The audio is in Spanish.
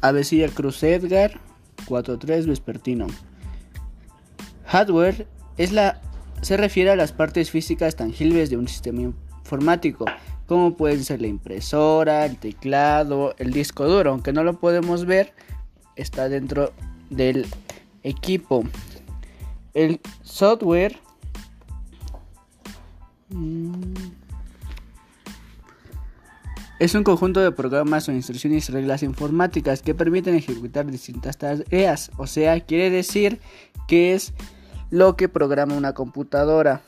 Avesilla Cruz Edgar 43 Vespertino. Hardware es la, se refiere a las partes físicas tangibles de un sistema informático, como pueden ser la impresora, el teclado, el disco duro, aunque no lo podemos ver, está dentro del equipo. El software es un conjunto de programas o instrucciones y reglas informáticas que permiten ejecutar distintas tareas. O sea, quiere decir que es lo que programa una computadora.